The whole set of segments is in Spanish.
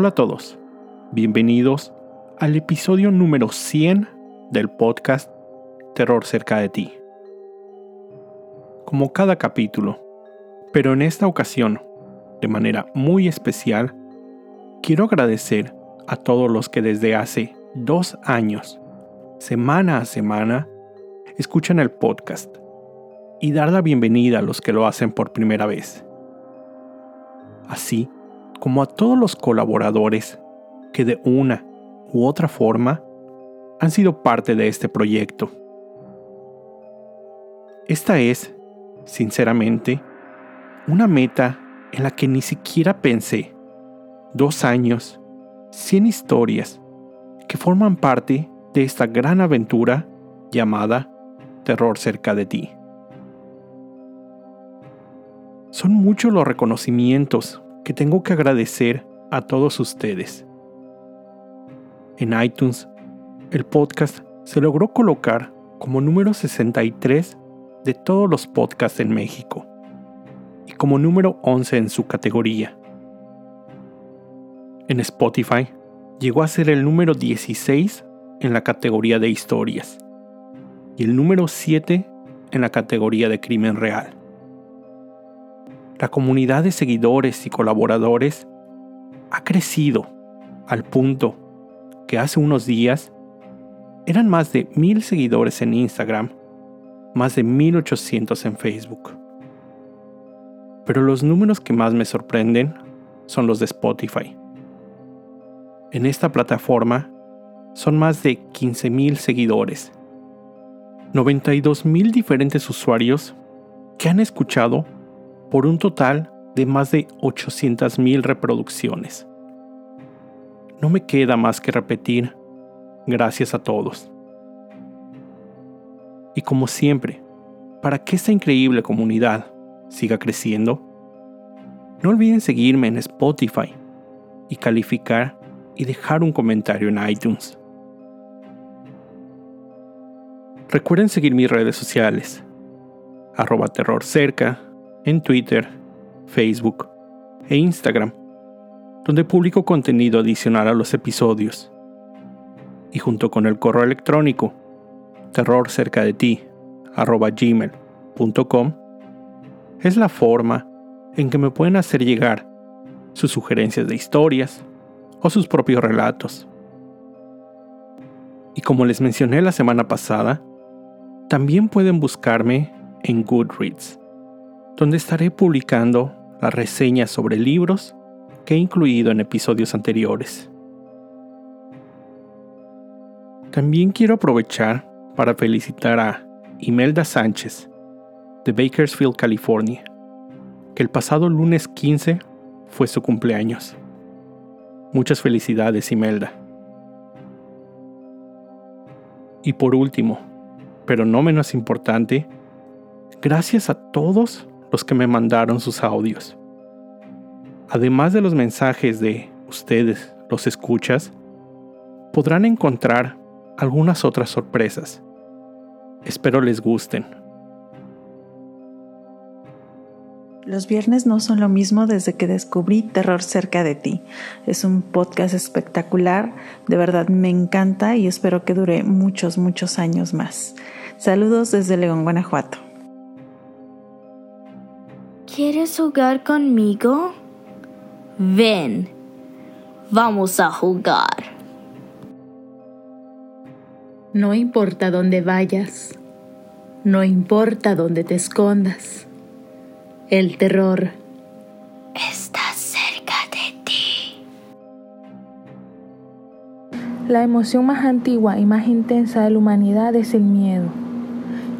Hola a todos, bienvenidos al episodio número 100 del podcast Terror cerca de ti. Como cada capítulo, pero en esta ocasión, de manera muy especial, quiero agradecer a todos los que desde hace dos años, semana a semana, escuchan el podcast y dar la bienvenida a los que lo hacen por primera vez. Así como a todos los colaboradores que de una u otra forma han sido parte de este proyecto. Esta es, sinceramente, una meta en la que ni siquiera pensé. Dos años, 100 historias que forman parte de esta gran aventura llamada Terror cerca de ti. Son muchos los reconocimientos que tengo que agradecer a todos ustedes. En iTunes, el podcast se logró colocar como número 63 de todos los podcasts en México y como número 11 en su categoría. En Spotify llegó a ser el número 16 en la categoría de historias y el número 7 en la categoría de crimen real. La comunidad de seguidores y colaboradores ha crecido al punto que hace unos días eran más de mil seguidores en Instagram, más de 1800 en Facebook. Pero los números que más me sorprenden son los de Spotify. En esta plataforma son más de 15.000 seguidores, 92.000 diferentes usuarios que han escuchado por un total de más de 800.000 reproducciones. No me queda más que repetir, gracias a todos. Y como siempre, para que esta increíble comunidad siga creciendo, no olviden seguirme en Spotify y calificar y dejar un comentario en iTunes. Recuerden seguir mis redes sociales, arroba terror cerca, en Twitter, Facebook e Instagram, donde publico contenido adicional a los episodios. Y junto con el correo electrónico terror cerca de ti gmail.com es la forma en que me pueden hacer llegar sus sugerencias de historias o sus propios relatos. Y como les mencioné la semana pasada, también pueden buscarme en Goodreads donde estaré publicando las reseñas sobre libros que he incluido en episodios anteriores. También quiero aprovechar para felicitar a Imelda Sánchez, de Bakersfield, California, que el pasado lunes 15 fue su cumpleaños. Muchas felicidades, Imelda. Y por último, pero no menos importante, gracias a todos los que me mandaron sus audios. Además de los mensajes de ustedes, los escuchas, podrán encontrar algunas otras sorpresas. Espero les gusten. Los viernes no son lo mismo desde que descubrí Terror cerca de ti. Es un podcast espectacular, de verdad me encanta y espero que dure muchos, muchos años más. Saludos desde León, Guanajuato. ¿Quieres jugar conmigo? Ven, vamos a jugar. No importa dónde vayas, no importa dónde te escondas, el terror está cerca de ti. La emoción más antigua y más intensa de la humanidad es el miedo.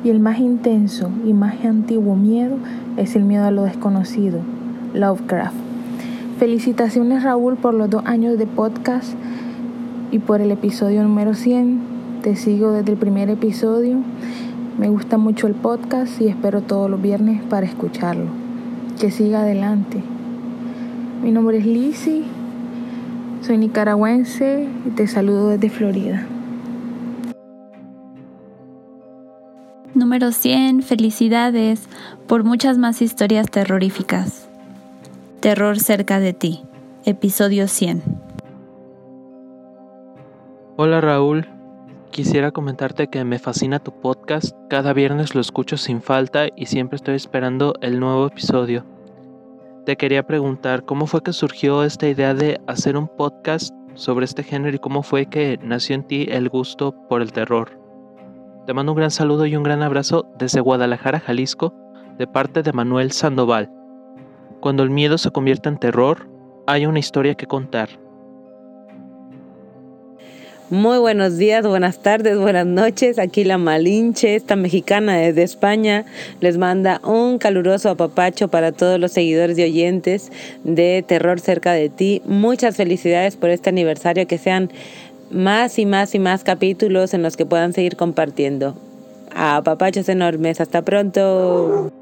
Y el más intenso y más antiguo miedo es el miedo a lo desconocido, Lovecraft. Felicitaciones Raúl por los dos años de podcast y por el episodio número 100. Te sigo desde el primer episodio. Me gusta mucho el podcast y espero todos los viernes para escucharlo. Que siga adelante. Mi nombre es Lizzie, soy nicaragüense y te saludo desde Florida. Número 100, felicidades por muchas más historias terroríficas. Terror cerca de ti, episodio 100. Hola Raúl, quisiera comentarte que me fascina tu podcast, cada viernes lo escucho sin falta y siempre estoy esperando el nuevo episodio. Te quería preguntar cómo fue que surgió esta idea de hacer un podcast sobre este género y cómo fue que nació en ti el gusto por el terror. Te mando un gran saludo y un gran abrazo desde Guadalajara, Jalisco, de parte de Manuel Sandoval. Cuando el miedo se convierte en terror, hay una historia que contar. Muy buenos días, buenas tardes, buenas noches. Aquí la Malinche, esta mexicana desde España, les manda un caluroso apapacho para todos los seguidores y oyentes de Terror cerca de ti. Muchas felicidades por este aniversario, que sean más y más y más capítulos en los que puedan seguir compartiendo. Apapachos enormes, hasta pronto.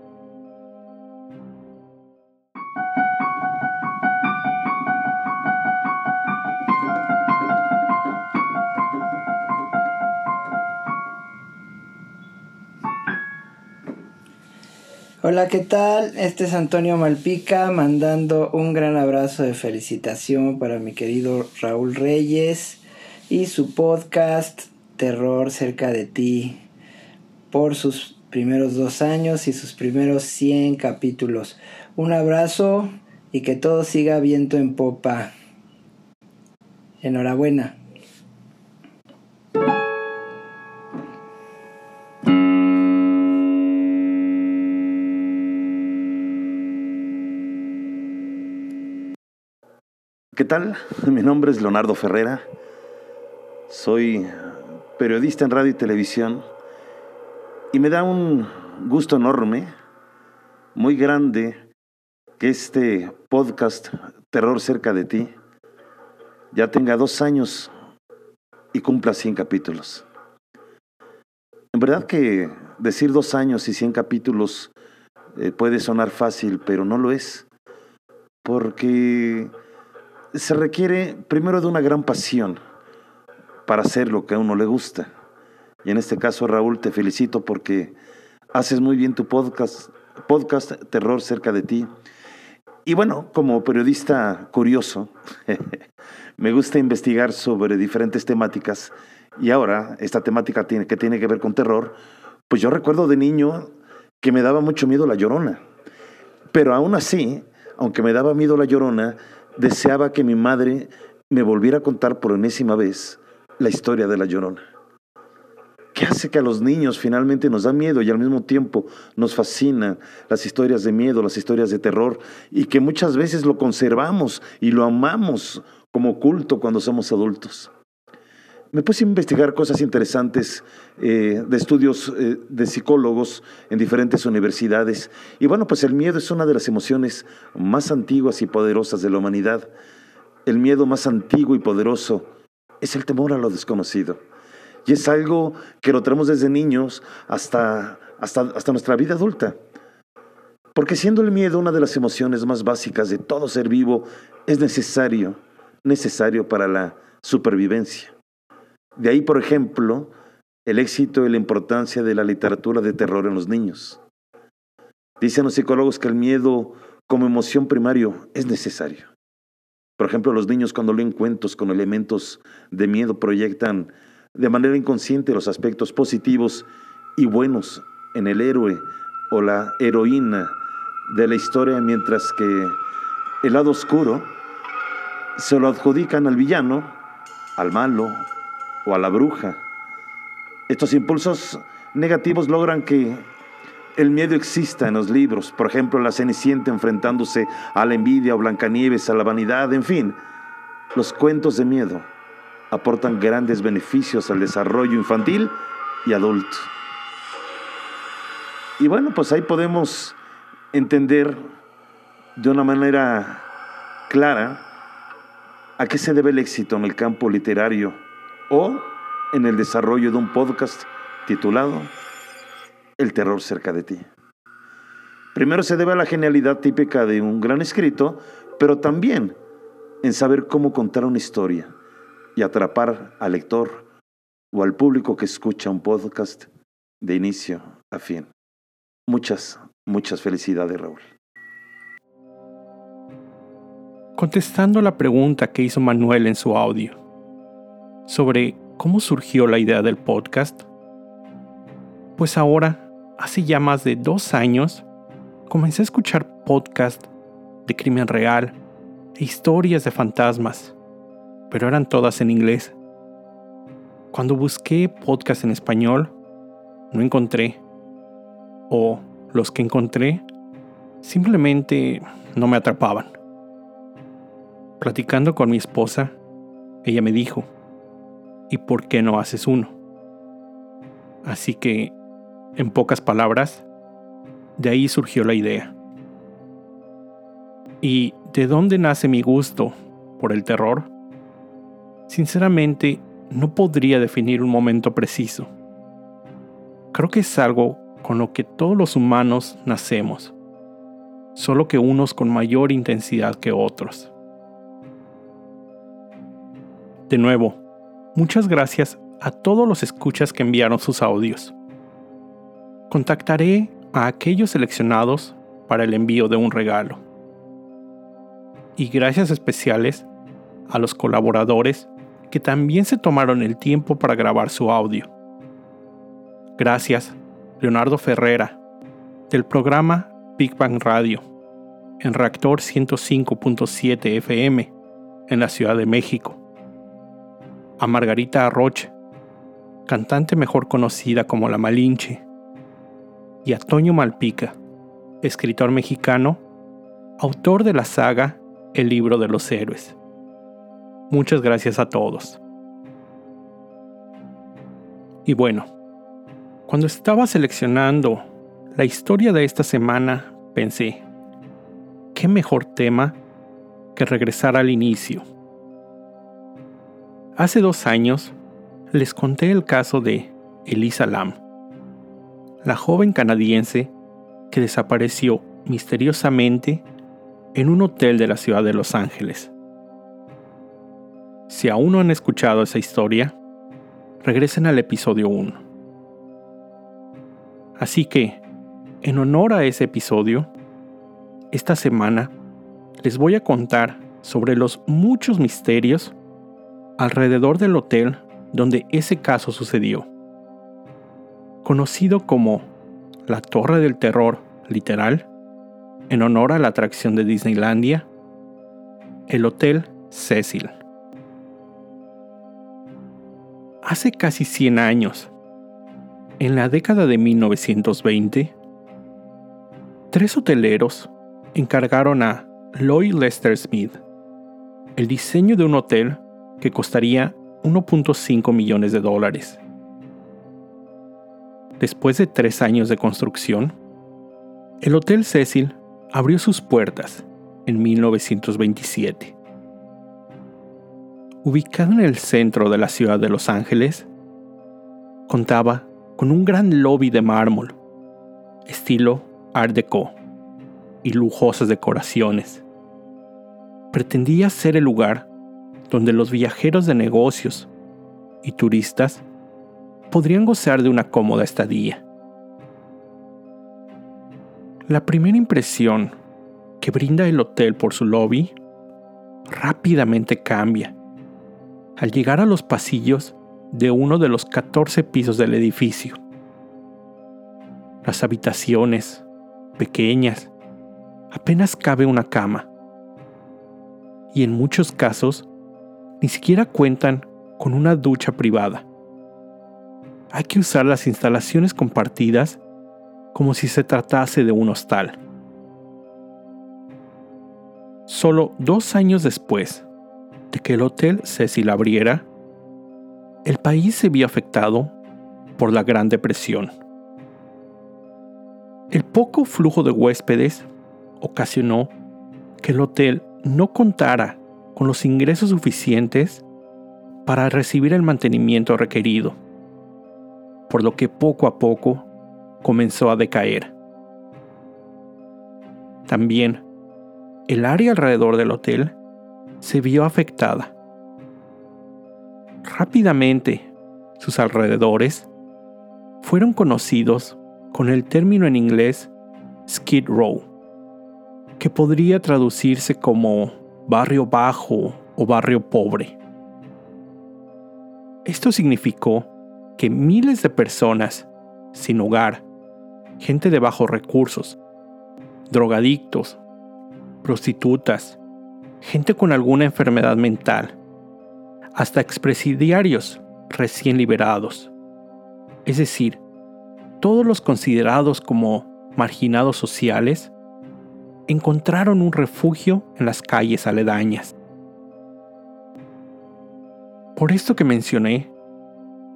Hola, ¿qué tal? Este es Antonio Malpica mandando un gran abrazo de felicitación para mi querido Raúl Reyes y su podcast Terror cerca de ti por sus primeros dos años y sus primeros 100 capítulos. Un abrazo y que todo siga viento en popa. Enhorabuena. ¿Qué tal? Mi nombre es Leonardo Ferrera. Soy periodista en radio y televisión y me da un gusto enorme, muy grande, que este podcast Terror cerca de ti ya tenga dos años y cumpla 100 capítulos. En verdad que decir dos años y 100 capítulos eh, puede sonar fácil, pero no lo es, porque se requiere primero de una gran pasión para hacer lo que a uno le gusta. Y en este caso, Raúl, te felicito porque haces muy bien tu podcast, podcast Terror cerca de ti. Y bueno, como periodista curioso, me gusta investigar sobre diferentes temáticas. Y ahora, esta temática tiene, que tiene que ver con terror, pues yo recuerdo de niño que me daba mucho miedo la llorona. Pero aún así, aunque me daba miedo la llorona, deseaba que mi madre me volviera a contar por enésima vez la historia de la llorona. ¿Qué hace que a los niños finalmente nos da miedo y al mismo tiempo nos fascinan las historias de miedo, las historias de terror y que muchas veces lo conservamos y lo amamos como culto cuando somos adultos? Me puse a investigar cosas interesantes eh, de estudios eh, de psicólogos en diferentes universidades. Y bueno, pues el miedo es una de las emociones más antiguas y poderosas de la humanidad. El miedo más antiguo y poderoso es el temor a lo desconocido. Y es algo que lo tenemos desde niños hasta, hasta, hasta nuestra vida adulta. Porque siendo el miedo una de las emociones más básicas de todo ser vivo, es necesario, necesario para la supervivencia. De ahí, por ejemplo, el éxito y la importancia de la literatura de terror en los niños. Dicen los psicólogos que el miedo como emoción primario es necesario. Por ejemplo, los niños cuando leen cuentos con elementos de miedo proyectan de manera inconsciente los aspectos positivos y buenos en el héroe o la heroína de la historia, mientras que el lado oscuro se lo adjudican al villano, al malo o a la bruja. Estos impulsos negativos logran que el miedo exista en los libros, por ejemplo, la Cenicienta enfrentándose a la envidia o Blancanieves a la vanidad, en fin, los cuentos de miedo aportan grandes beneficios al desarrollo infantil y adulto. Y bueno, pues ahí podemos entender de una manera clara a qué se debe el éxito en el campo literario o en el desarrollo de un podcast titulado El terror cerca de ti. Primero se debe a la genialidad típica de un gran escrito, pero también en saber cómo contar una historia y atrapar al lector o al público que escucha un podcast de inicio a fin. Muchas, muchas felicidades, Raúl. Contestando la pregunta que hizo Manuel en su audio, sobre ¿cómo surgió la idea del podcast? Pues ahora, hace ya más de dos años, comencé a escuchar podcasts de crimen real e historias de fantasmas, pero eran todas en inglés. Cuando busqué podcasts en español, no encontré. O los que encontré simplemente no me atrapaban. Platicando con mi esposa, ella me dijo, ¿y por qué no haces uno? Así que, en pocas palabras, de ahí surgió la idea. ¿Y de dónde nace mi gusto por el terror? Sinceramente, no podría definir un momento preciso. Creo que es algo con lo que todos los humanos nacemos, solo que unos con mayor intensidad que otros. De nuevo, muchas gracias a todos los escuchas que enviaron sus audios. Contactaré a aquellos seleccionados para el envío de un regalo. Y gracias especiales a los colaboradores que también se tomaron el tiempo para grabar su audio. Gracias, Leonardo Ferrera, del programa Big Bang Radio, en Reactor 105.7 FM, en la Ciudad de México. A Margarita Arroche, cantante mejor conocida como La Malinche. Y a Toño Malpica, escritor mexicano, autor de la saga El libro de los héroes. Muchas gracias a todos. Y bueno, cuando estaba seleccionando la historia de esta semana, pensé, ¿qué mejor tema que regresar al inicio? Hace dos años les conté el caso de Elisa Lam, la joven canadiense que desapareció misteriosamente en un hotel de la ciudad de Los Ángeles. Si aún no han escuchado esa historia, regresen al episodio 1. Así que, en honor a ese episodio, esta semana les voy a contar sobre los muchos misterios alrededor del hotel donde ese caso sucedió. Conocido como la Torre del Terror, literal, en honor a la atracción de Disneylandia, el Hotel Cecil. Hace casi 100 años, en la década de 1920, tres hoteleros encargaron a Lloyd Lester Smith el diseño de un hotel que costaría 1.5 millones de dólares. Después de tres años de construcción, el Hotel Cecil abrió sus puertas en 1927 ubicado en el centro de la ciudad de Los Ángeles, contaba con un gran lobby de mármol, estilo Art Deco y lujosas decoraciones. Pretendía ser el lugar donde los viajeros de negocios y turistas podrían gozar de una cómoda estadía. La primera impresión que brinda el hotel por su lobby rápidamente cambia al llegar a los pasillos de uno de los 14 pisos del edificio. Las habitaciones, pequeñas, apenas cabe una cama. Y en muchos casos, ni siquiera cuentan con una ducha privada. Hay que usar las instalaciones compartidas como si se tratase de un hostal. Solo dos años después, de que el Hotel Cecil abriera, el país se vio afectado por la Gran Depresión. El poco flujo de huéspedes ocasionó que el hotel no contara con los ingresos suficientes para recibir el mantenimiento requerido, por lo que poco a poco comenzó a decaer. También, el área alrededor del hotel se vio afectada. Rápidamente, sus alrededores fueron conocidos con el término en inglés Skid Row, que podría traducirse como barrio bajo o barrio pobre. Esto significó que miles de personas sin hogar, gente de bajos recursos, drogadictos, prostitutas, gente con alguna enfermedad mental, hasta expresidiarios recién liberados. Es decir, todos los considerados como marginados sociales encontraron un refugio en las calles aledañas. Por esto que mencioné,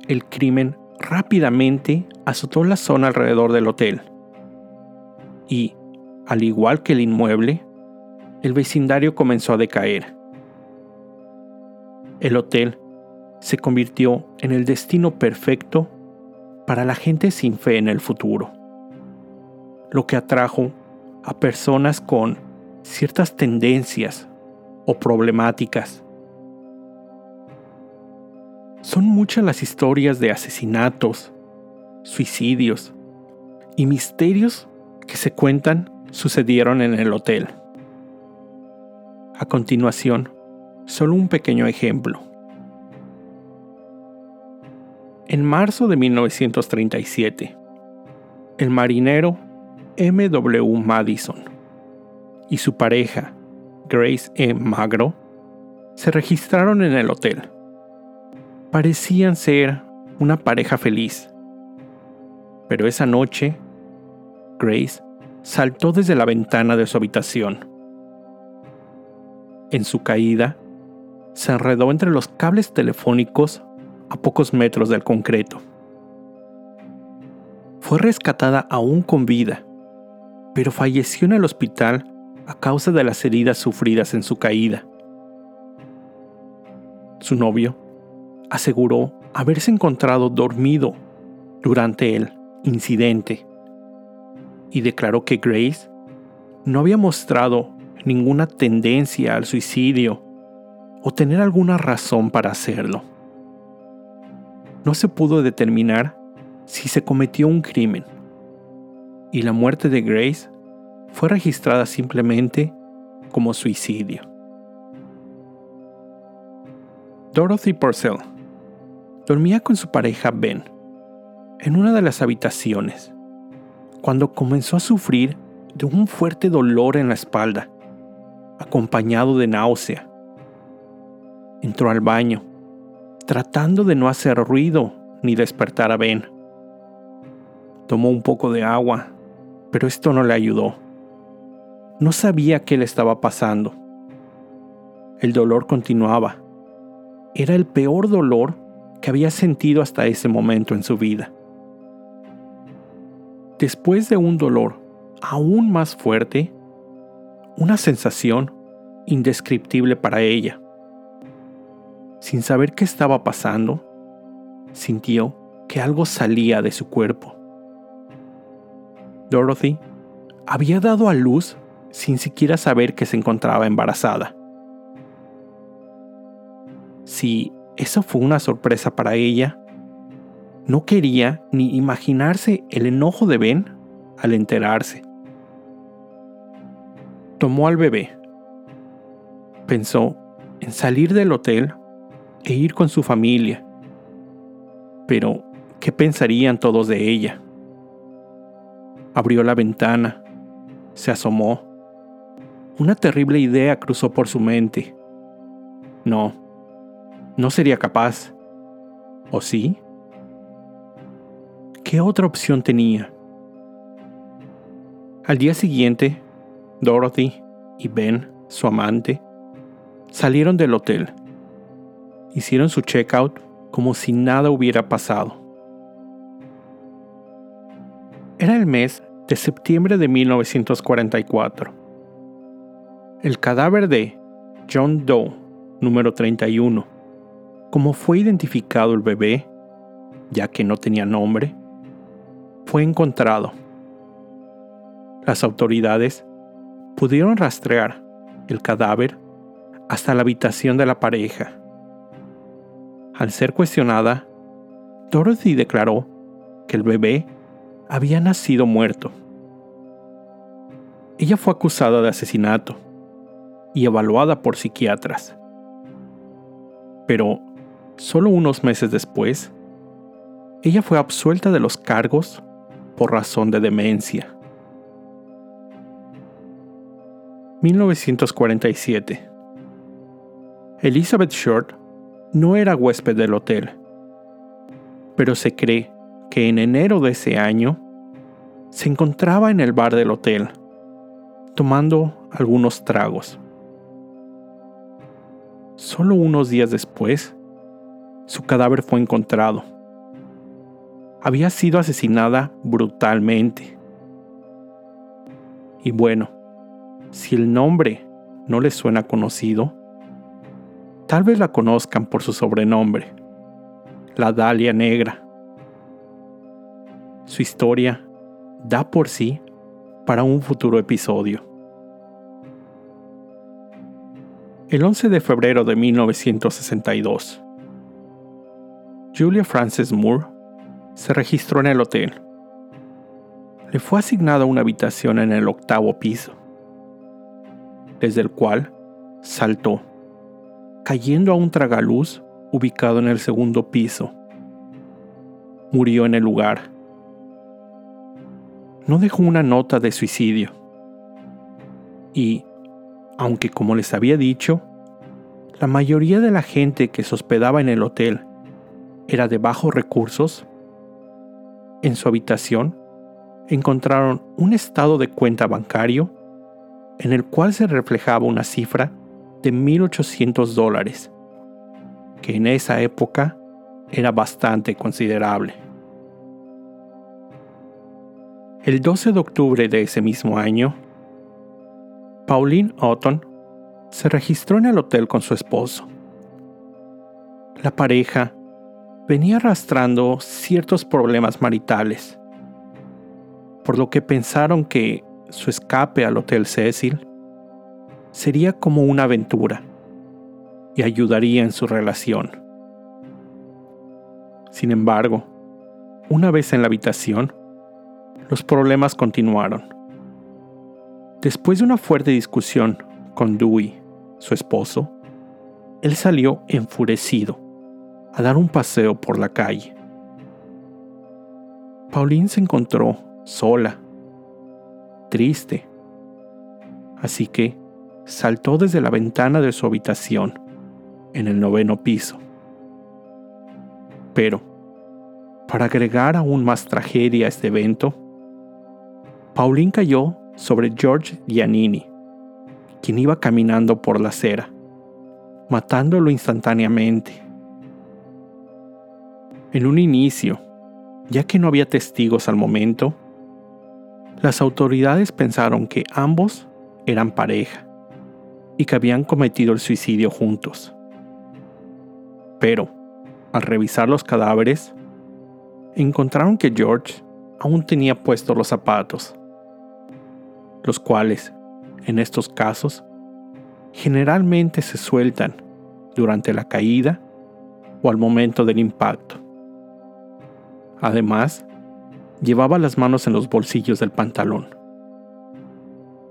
el crimen rápidamente azotó la zona alrededor del hotel. Y, al igual que el inmueble, el vecindario comenzó a decaer. El hotel se convirtió en el destino perfecto para la gente sin fe en el futuro, lo que atrajo a personas con ciertas tendencias o problemáticas. Son muchas las historias de asesinatos, suicidios y misterios que se cuentan sucedieron en el hotel. A continuación, solo un pequeño ejemplo. En marzo de 1937, el marinero M.W. Madison y su pareja, Grace E. Magro, se registraron en el hotel. Parecían ser una pareja feliz. Pero esa noche, Grace saltó desde la ventana de su habitación. En su caída, se enredó entre los cables telefónicos a pocos metros del concreto. Fue rescatada aún con vida, pero falleció en el hospital a causa de las heridas sufridas en su caída. Su novio aseguró haberse encontrado dormido durante el incidente y declaró que Grace no había mostrado ninguna tendencia al suicidio o tener alguna razón para hacerlo. No se pudo determinar si se cometió un crimen y la muerte de Grace fue registrada simplemente como suicidio. Dorothy Purcell dormía con su pareja Ben en una de las habitaciones cuando comenzó a sufrir de un fuerte dolor en la espalda, acompañado de náusea. Entró al baño, tratando de no hacer ruido ni despertar a Ben. Tomó un poco de agua, pero esto no le ayudó. No sabía qué le estaba pasando. El dolor continuaba. Era el peor dolor que había sentido hasta ese momento en su vida. Después de un dolor aún más fuerte, una sensación indescriptible para ella. Sin saber qué estaba pasando, sintió que algo salía de su cuerpo. Dorothy había dado a luz sin siquiera saber que se encontraba embarazada. Si eso fue una sorpresa para ella, no quería ni imaginarse el enojo de Ben al enterarse. Tomó al bebé. Pensó en salir del hotel e ir con su familia. Pero, ¿qué pensarían todos de ella? Abrió la ventana, se asomó. Una terrible idea cruzó por su mente. No, no sería capaz. ¿O sí? ¿Qué otra opción tenía? Al día siguiente, Dorothy y Ben, su amante, salieron del hotel. Hicieron su checkout como si nada hubiera pasado. Era el mes de septiembre de 1944. El cadáver de John Doe, número 31, como fue identificado el bebé, ya que no tenía nombre, fue encontrado. Las autoridades pudieron rastrear el cadáver hasta la habitación de la pareja. Al ser cuestionada, Dorothy declaró que el bebé había nacido muerto. Ella fue acusada de asesinato y evaluada por psiquiatras. Pero Solo unos meses después, ella fue absuelta de los cargos por razón de demencia. 1947 Elizabeth Short no era huésped del hotel, pero se cree que en enero de ese año se encontraba en el bar del hotel, tomando algunos tragos. Solo unos días después, su cadáver fue encontrado. Había sido asesinada brutalmente. Y bueno, si el nombre no les suena conocido, tal vez la conozcan por su sobrenombre, la Dalia Negra. Su historia da por sí para un futuro episodio. El 11 de febrero de 1962, Julia Frances Moore se registró en el hotel. Le fue asignada una habitación en el octavo piso, desde el cual saltó, cayendo a un tragaluz ubicado en el segundo piso. Murió en el lugar no dejó una nota de suicidio. Y, aunque como les había dicho, la mayoría de la gente que se hospedaba en el hotel era de bajos recursos, en su habitación encontraron un estado de cuenta bancario en el cual se reflejaba una cifra de 1.800 dólares, que en esa época era bastante considerable. El 12 de octubre de ese mismo año, Pauline Otton se registró en el hotel con su esposo. La pareja venía arrastrando ciertos problemas maritales, por lo que pensaron que su escape al Hotel Cecil sería como una aventura y ayudaría en su relación. Sin embargo, una vez en la habitación, los problemas continuaron. Después de una fuerte discusión con Dewey, su esposo, él salió enfurecido a dar un paseo por la calle. Pauline se encontró sola, triste, así que saltó desde la ventana de su habitación en el noveno piso. Pero, para agregar aún más tragedia a este evento, Pauline cayó sobre George Giannini, quien iba caminando por la acera, matándolo instantáneamente. En un inicio, ya que no había testigos al momento, las autoridades pensaron que ambos eran pareja y que habían cometido el suicidio juntos. Pero, al revisar los cadáveres, encontraron que George aún tenía puestos los zapatos los cuales, en estos casos, generalmente se sueltan durante la caída o al momento del impacto. Además, llevaba las manos en los bolsillos del pantalón,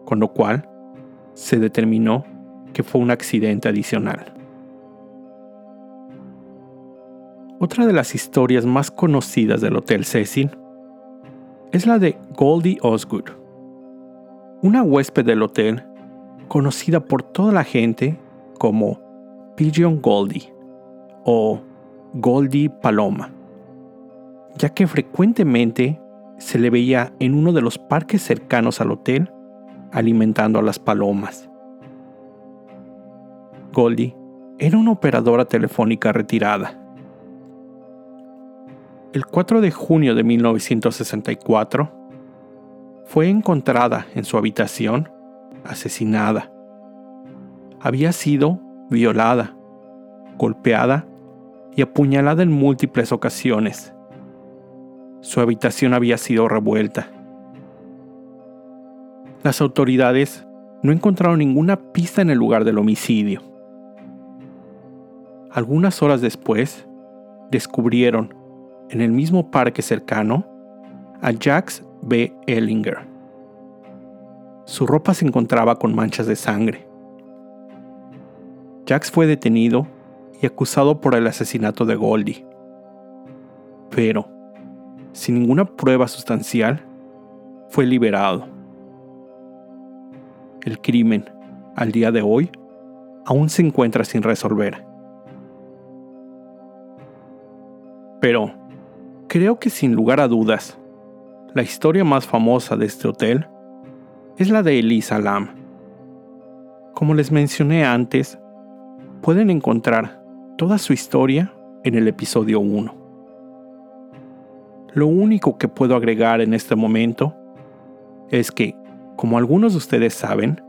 con lo cual se determinó que fue un accidente adicional. Otra de las historias más conocidas del Hotel Cecil es la de Goldie Osgood, una huésped del hotel, conocida por toda la gente como Pigeon Goldie o Goldie Paloma, ya que frecuentemente se le veía en uno de los parques cercanos al hotel alimentando a las palomas. Goldie era una operadora telefónica retirada. El 4 de junio de 1964, fue encontrada en su habitación asesinada. Había sido violada, golpeada y apuñalada en múltiples ocasiones. Su habitación había sido revuelta. Las autoridades no encontraron ninguna pista en el lugar del homicidio. Algunas horas después, descubrieron, en el mismo parque cercano, a Jax B. Ellinger. Su ropa se encontraba con manchas de sangre. Jax fue detenido y acusado por el asesinato de Goldie. Pero, sin ninguna prueba sustancial, fue liberado. El crimen, al día de hoy, aún se encuentra sin resolver. Pero, creo que sin lugar a dudas, la historia más famosa de este hotel es la de Elisa Lam. Como les mencioné antes, pueden encontrar toda su historia en el episodio 1. Lo único que puedo agregar en este momento es que, como algunos de ustedes saben,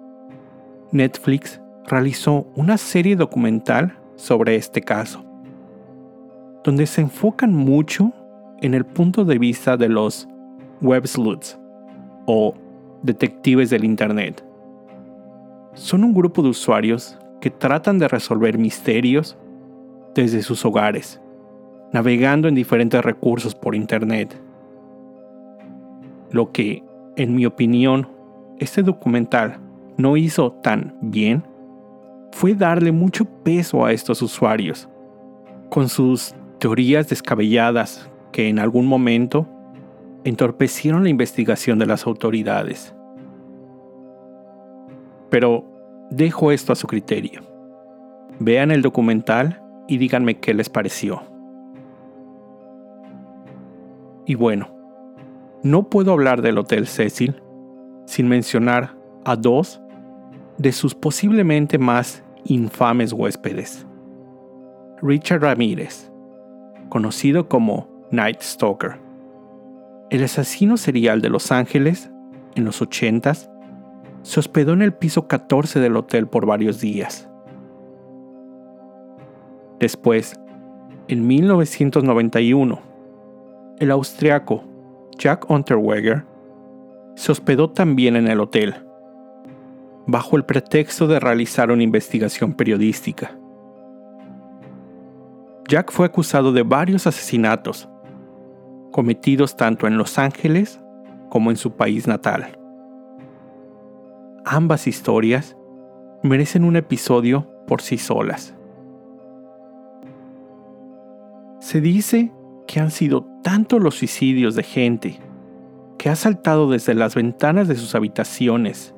Netflix realizó una serie documental sobre este caso, donde se enfocan mucho en el punto de vista de los web sleuths o detectives del Internet. Son un grupo de usuarios que tratan de resolver misterios desde sus hogares, navegando en diferentes recursos por Internet. Lo que, en mi opinión, este documental no hizo tan bien fue darle mucho peso a estos usuarios, con sus teorías descabelladas que en algún momento entorpecieron la investigación de las autoridades. Pero dejo esto a su criterio. Vean el documental y díganme qué les pareció. Y bueno, no puedo hablar del Hotel Cecil sin mencionar a dos de sus posiblemente más infames huéspedes. Richard Ramírez, conocido como Night Stalker. El asesino serial de Los Ángeles, en los 80s, se hospedó en el piso 14 del hotel por varios días. Después, en 1991, el austriaco Jack Unterweger se hospedó también en el hotel, bajo el pretexto de realizar una investigación periodística. Jack fue acusado de varios asesinatos, cometidos tanto en Los Ángeles como en su país natal. Ambas historias merecen un episodio por sí solas. Se dice que han sido tantos los suicidios de gente que ha saltado desde las ventanas de sus habitaciones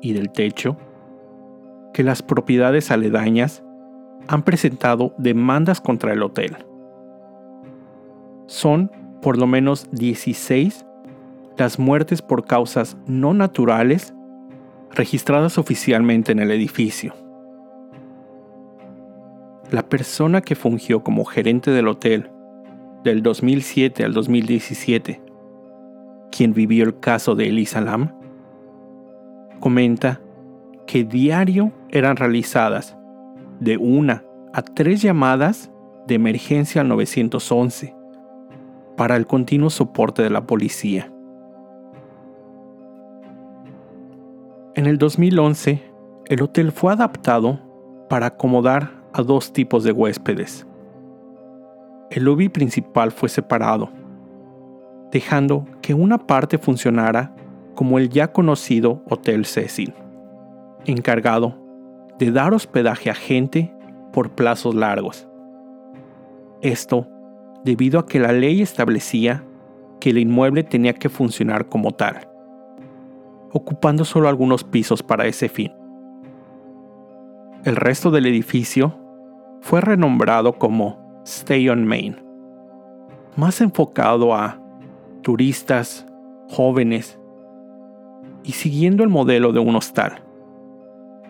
y del techo, que las propiedades aledañas han presentado demandas contra el hotel. Son por lo menos 16 las muertes por causas no naturales registradas oficialmente en el edificio. La persona que fungió como gerente del hotel del 2007 al 2017, quien vivió el caso de Elisa Lam, comenta que diario eran realizadas de una a tres llamadas de emergencia al 911 para el continuo soporte de la policía. En el 2011, el hotel fue adaptado para acomodar a dos tipos de huéspedes. El lobby principal fue separado, dejando que una parte funcionara como el ya conocido Hotel Cecil, encargado de dar hospedaje a gente por plazos largos. Esto debido a que la ley establecía que el inmueble tenía que funcionar como tal, ocupando solo algunos pisos para ese fin. El resto del edificio fue renombrado como Stay on Main, más enfocado a turistas, jóvenes y siguiendo el modelo de un hostal.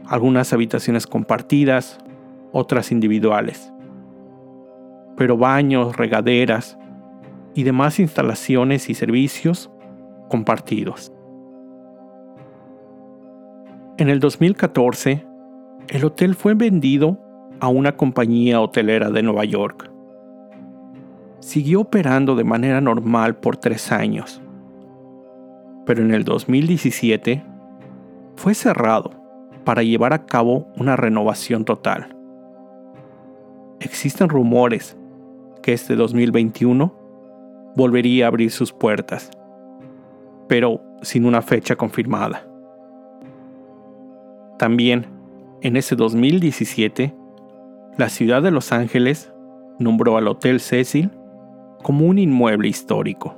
Algunas habitaciones compartidas, otras individuales. Pero baños, regaderas y demás instalaciones y servicios compartidos. En el 2014, el hotel fue vendido a una compañía hotelera de Nueva York. Siguió operando de manera normal por tres años pero en el 2017 fue cerrado para llevar a cabo una renovación total. Existen rumores que este 2021 volvería a abrir sus puertas, pero sin una fecha confirmada. También, en ese 2017, la ciudad de Los Ángeles nombró al Hotel Cecil como un inmueble histórico.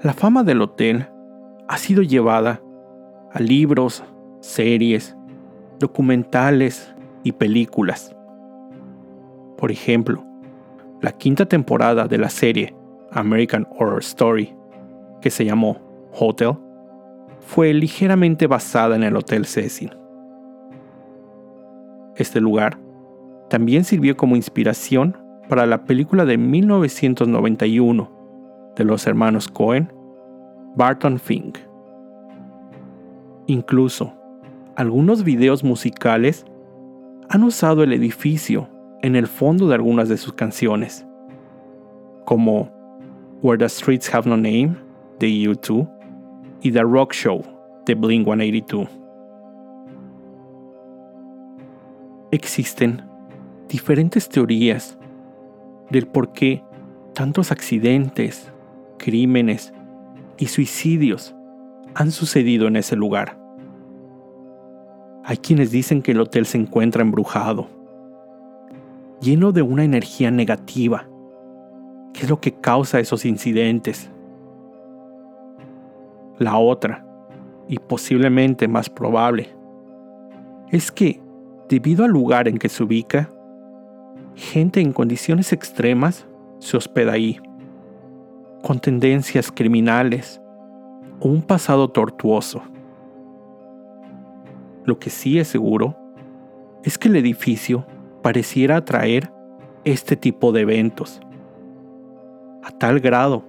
La fama del hotel ha sido llevada a libros, series, documentales y películas. Por ejemplo, la quinta temporada de la serie American Horror Story, que se llamó Hotel, fue ligeramente basada en el Hotel Cecil. Este lugar también sirvió como inspiración para la película de 1991 de los hermanos Cohen, Barton Fink. Incluso, algunos videos musicales han usado el edificio en el fondo de algunas de sus canciones, como Where the Streets Have No Name de U2 y The Rock Show de Blink 182. Existen diferentes teorías del por qué tantos accidentes, crímenes y suicidios han sucedido en ese lugar. Hay quienes dicen que el hotel se encuentra embrujado, lleno de una energía negativa, que es lo que causa esos incidentes. La otra, y posiblemente más probable, es que, debido al lugar en que se ubica, gente en condiciones extremas se hospeda ahí, con tendencias criminales o un pasado tortuoso. Lo que sí es seguro es que el edificio pareciera atraer este tipo de eventos, a tal grado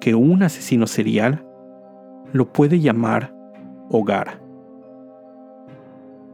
que un asesino serial lo puede llamar hogar.